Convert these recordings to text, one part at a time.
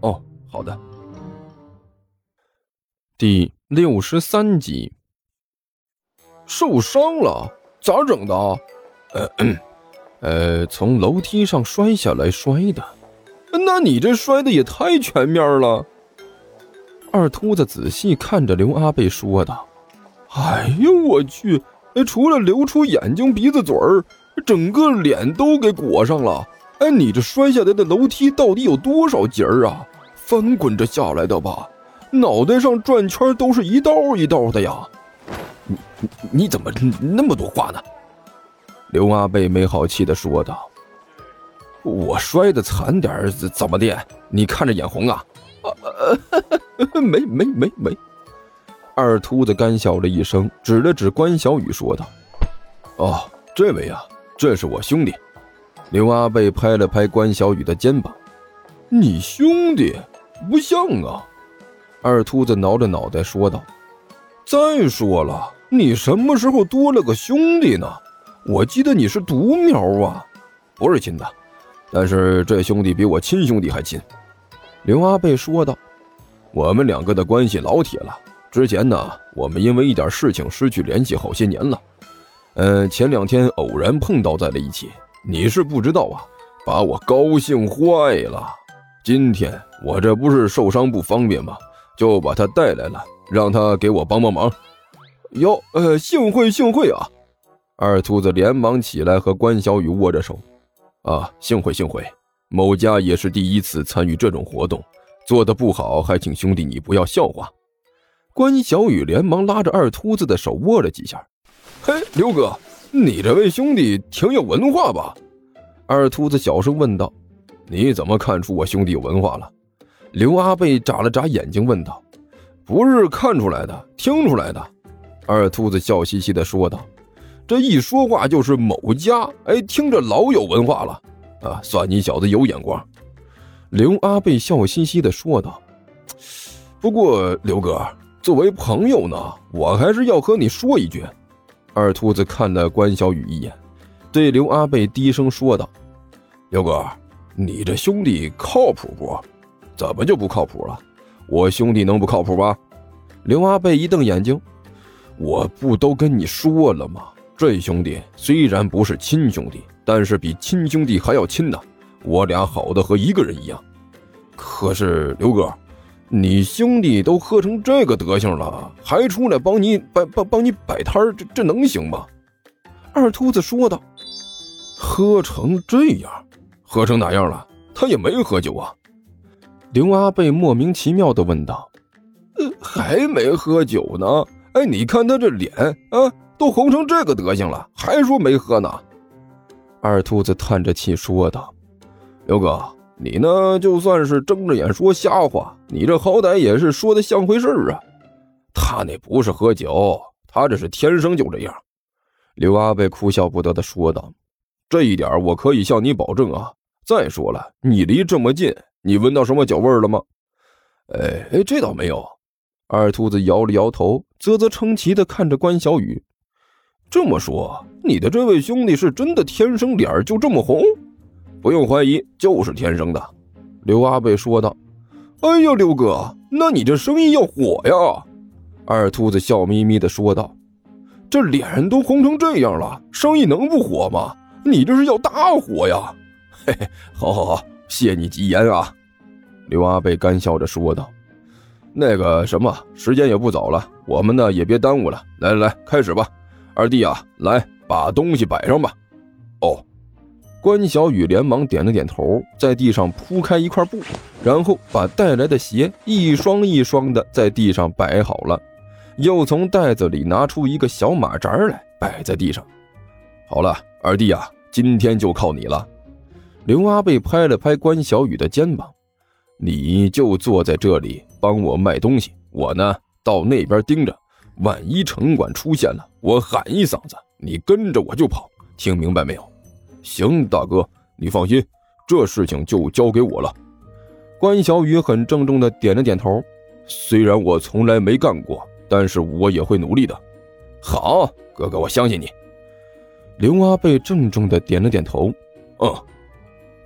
哦，好的。第六十三集，受伤了，咋整的？呃，呃，从楼梯上摔下来摔的。那你这摔的也太全面了。二秃子仔细看着刘阿贝说道：“哎呦我去，除了流出眼睛、鼻子、嘴儿，整个脸都给裹上了。哎，你这摔下来的楼梯到底有多少节儿啊？翻滚着下来的吧？脑袋上转圈都是一道一道的呀！你你怎么那么多话呢？”刘阿贝没好气的说道：“我摔的惨点儿怎么的？你看着眼红啊？”“没没没没。”二秃子干笑了一声，指了指关小雨说道：“哦，这位啊，这是我兄弟。”刘阿贝拍了拍关小雨的肩膀：“你兄弟不像啊。”二秃子挠着脑袋说道：“再说了，你什么时候多了个兄弟呢？”我记得你是独苗啊，不是亲的，但是这兄弟比我亲兄弟还亲。”刘阿贝说道，“我们两个的关系老铁了。之前呢，我们因为一点事情失去联系好些年了。嗯，前两天偶然碰到在了一起，你是不知道啊，把我高兴坏了。今天我这不是受伤不方便吗？就把他带来了，让他给我帮帮忙。哟，呃，幸会幸会啊！”二秃子连忙起来和关小雨握着手，啊，幸会幸会，某家也是第一次参与这种活动，做的不好还请兄弟你不要笑话。关小雨连忙拉着二秃子的手握了几下，嘿，刘哥，你这位兄弟挺有文化吧？二秃子小声问道。你怎么看出我兄弟有文化了？刘阿贝眨了眨眼睛问道。不是看出来的，听出来的。二秃子笑嘻嘻地说道。这一说话就是某家，哎，听着老有文化了，啊，算你小子有眼光。刘阿贝笑嘻嘻的说道：“不过刘哥，作为朋友呢，我还是要和你说一句。”二秃子看了关小雨一眼，对刘阿贝低声说道：“刘哥，你这兄弟靠谱不？怎么就不靠谱了？我兄弟能不靠谱吗？”刘阿贝一瞪眼睛：“我不都跟你说了吗？”这兄弟虽然不是亲兄弟，但是比亲兄弟还要亲呢。我俩好的和一个人一样。可是刘哥，你兄弟都喝成这个德行了，还出来帮你摆帮帮你摆摊这这能行吗？二秃子说道：“喝成这样，喝成哪样了？他也没喝酒啊。”刘阿贝莫名其妙的问道：“呃，还没喝酒呢？哎，你看他这脸啊。”都红成这个德行了，还说没喝呢？二秃子叹着气说道：“刘哥，你呢？就算是睁着眼说瞎话，你这好歹也是说的像回事啊。他那不是喝酒，他这是天生就这样。”刘阿贝哭笑不得的说道：“这一点我可以向你保证啊。再说了，你离这么近，你闻到什么酒味了吗？”“哎哎，这倒没有。”二秃子摇了摇头，啧啧称奇的看着关小雨。这么说，你的这位兄弟是真的天生脸就这么红？不用怀疑，就是天生的。”刘阿贝说道。“哎呀，刘哥，那你这生意要火呀！”二秃子笑眯眯的说道。“这脸都红成这样了，生意能不火吗？你这是要大火呀！”“ 嘿嘿，好好好，谢你吉言啊！”刘阿贝干笑着说道。“那个什么，时间也不早了，我们呢也别耽误了。来来来，开始吧。”二弟啊，来把东西摆上吧。关小雨连忙点了点头，在地上铺开一块布，然后把带来的鞋一双一双的在地上摆好了，又从袋子里拿出一个小马扎来摆在地上。好了，二弟啊，今天就靠你了。刘阿贝拍了拍关小雨的肩膀，你就坐在这里帮我卖东西，我呢到那边盯着。万一城管出现了，我喊一嗓子，你跟着我就跑。听明白没有？行，大哥，你放心，这事情就交给我了。关小雨很郑重的点了点头。虽然我从来没干过，但是我也会努力的。好，哥哥，我相信你。刘阿贝郑重的点了点头。嗯。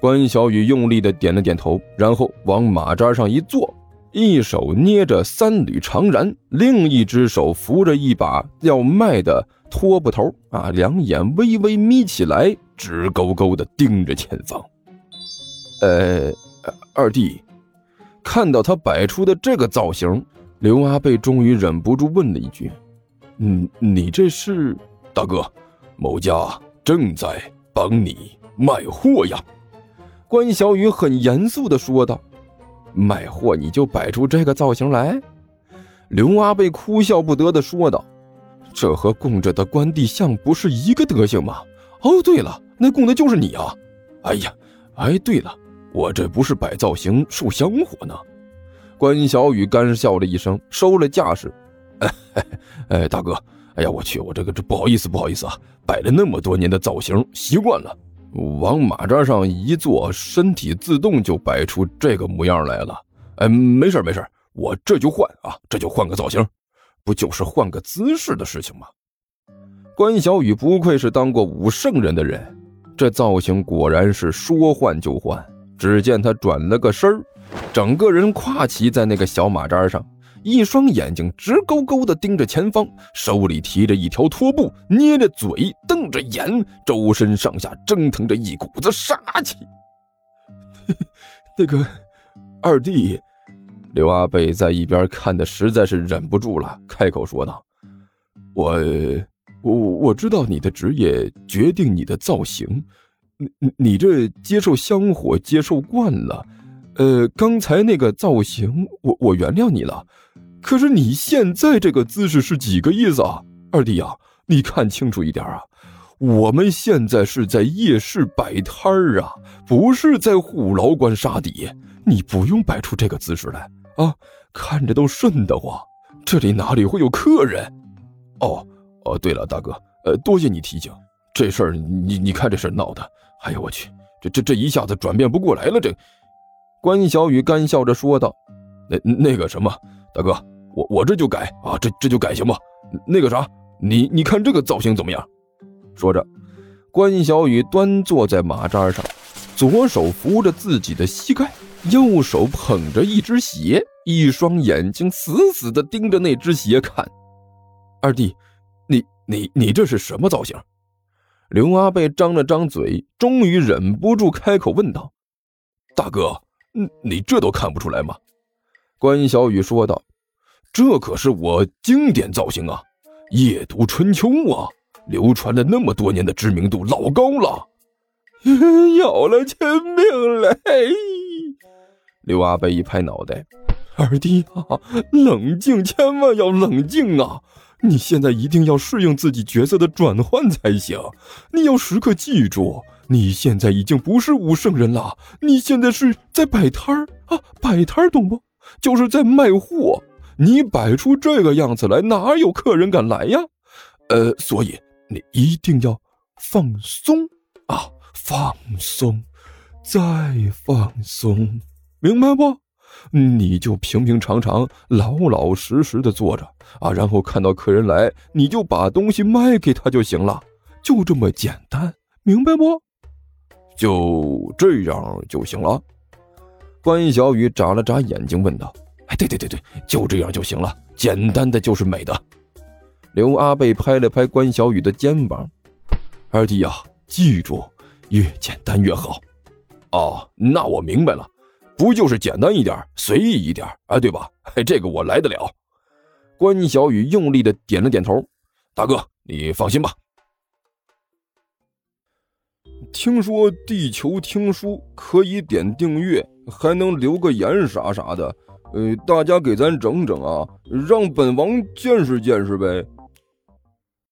关小雨用力的点了点头，然后往马扎上一坐，一手捏着三缕长髯，另一只手扶着一把要卖的拖布头，啊，两眼微微眯起来，直勾勾的盯着前方。呃，二弟，看到他摆出的这个造型，刘阿贝终于忍不住问了一句：“嗯，你这是？大哥，某家正在帮你卖货呀。”关小雨很严肃的说道：“卖货你就摆出这个造型来？”刘阿贝哭笑不得的说道：“这和供着的关帝像不是一个德行吗？哦，对了，那供的就是你啊！哎呀，哎，对了，我这不是摆造型受香火呢。”关小雨干笑了一声，收了架势：“哎，哎，大哥，哎呀，我去，我这个这不好意思，不好意思啊，摆了那么多年的造型，习惯了。”往马扎上一坐，身体自动就摆出这个模样来了。哎，没事没事，我这就换啊，这就换个造型，不就是换个姿势的事情吗？关小雨不愧是当过武圣人的人，这造型果然是说换就换。只见他转了个身儿，整个人跨骑在那个小马扎上。一双眼睛直勾勾地盯着前方，手里提着一条拖布，捏着嘴，瞪着眼，周身上下蒸腾着一股子杀气。那个二弟，刘阿贝在一边看的实在是忍不住了，开口说道：“我，我我知道你的职业决定你的造型，你你这接受香火接受惯了，呃，刚才那个造型，我我原谅你了。”可是你现在这个姿势是几个意思啊，二弟呀，你看清楚一点啊！我们现在是在夜市摆摊儿啊，不是在虎牢关杀敌。你不用摆出这个姿势来啊，看着都瘆得慌。这里哪里会有客人？哦哦，对了，大哥，呃，多谢你提醒。这事儿你你看这事儿闹的，哎呦我去，这这这一下子转变不过来了。这，关小雨干笑着说道：“那那个什么，大哥。”我我这就改啊，这这就改行不？那个啥，你你看这个造型怎么样？说着，关小雨端坐在马扎上，左手扶着自己的膝盖，右手捧着一只鞋，一双眼睛死死地盯着那只鞋看。二弟，你你这是什么造型？刘阿贝张了张嘴，终于忍不住开口问道：“大哥，你这都看不出来吗？”关小雨说道。这可是我经典造型啊，《夜读春秋》啊，流传了那么多年的知名度老高了。要了亲命了！刘阿贝一拍脑袋：“二弟啊，冷静，千万要冷静啊！你现在一定要适应自己角色的转换才行。你要时刻记住，你现在已经不是武圣人了，你现在是在摆摊儿啊，摆摊儿懂不？就是在卖货。”你摆出这个样子来，哪有客人敢来呀？呃，所以你一定要放松啊，放松，再放松，明白不？你就平平常常、老老实实的坐着啊，然后看到客人来，你就把东西卖给他就行了，就这么简单，明白不？就这样就行了。关小雨眨了眨眼睛，问道。对对对对，就这样就行了，简单的就是美的。刘阿贝拍了拍关小雨的肩膀：“二弟呀，记住，越简单越好。”哦，那我明白了，不就是简单一点，随意一点啊，对吧？这个我来得了。关小雨用力的点了点头：“大哥，你放心吧。”听说地球听书可以点订阅，还能留个言啥啥的。呃，大家给咱整整啊，让本王见识见识呗。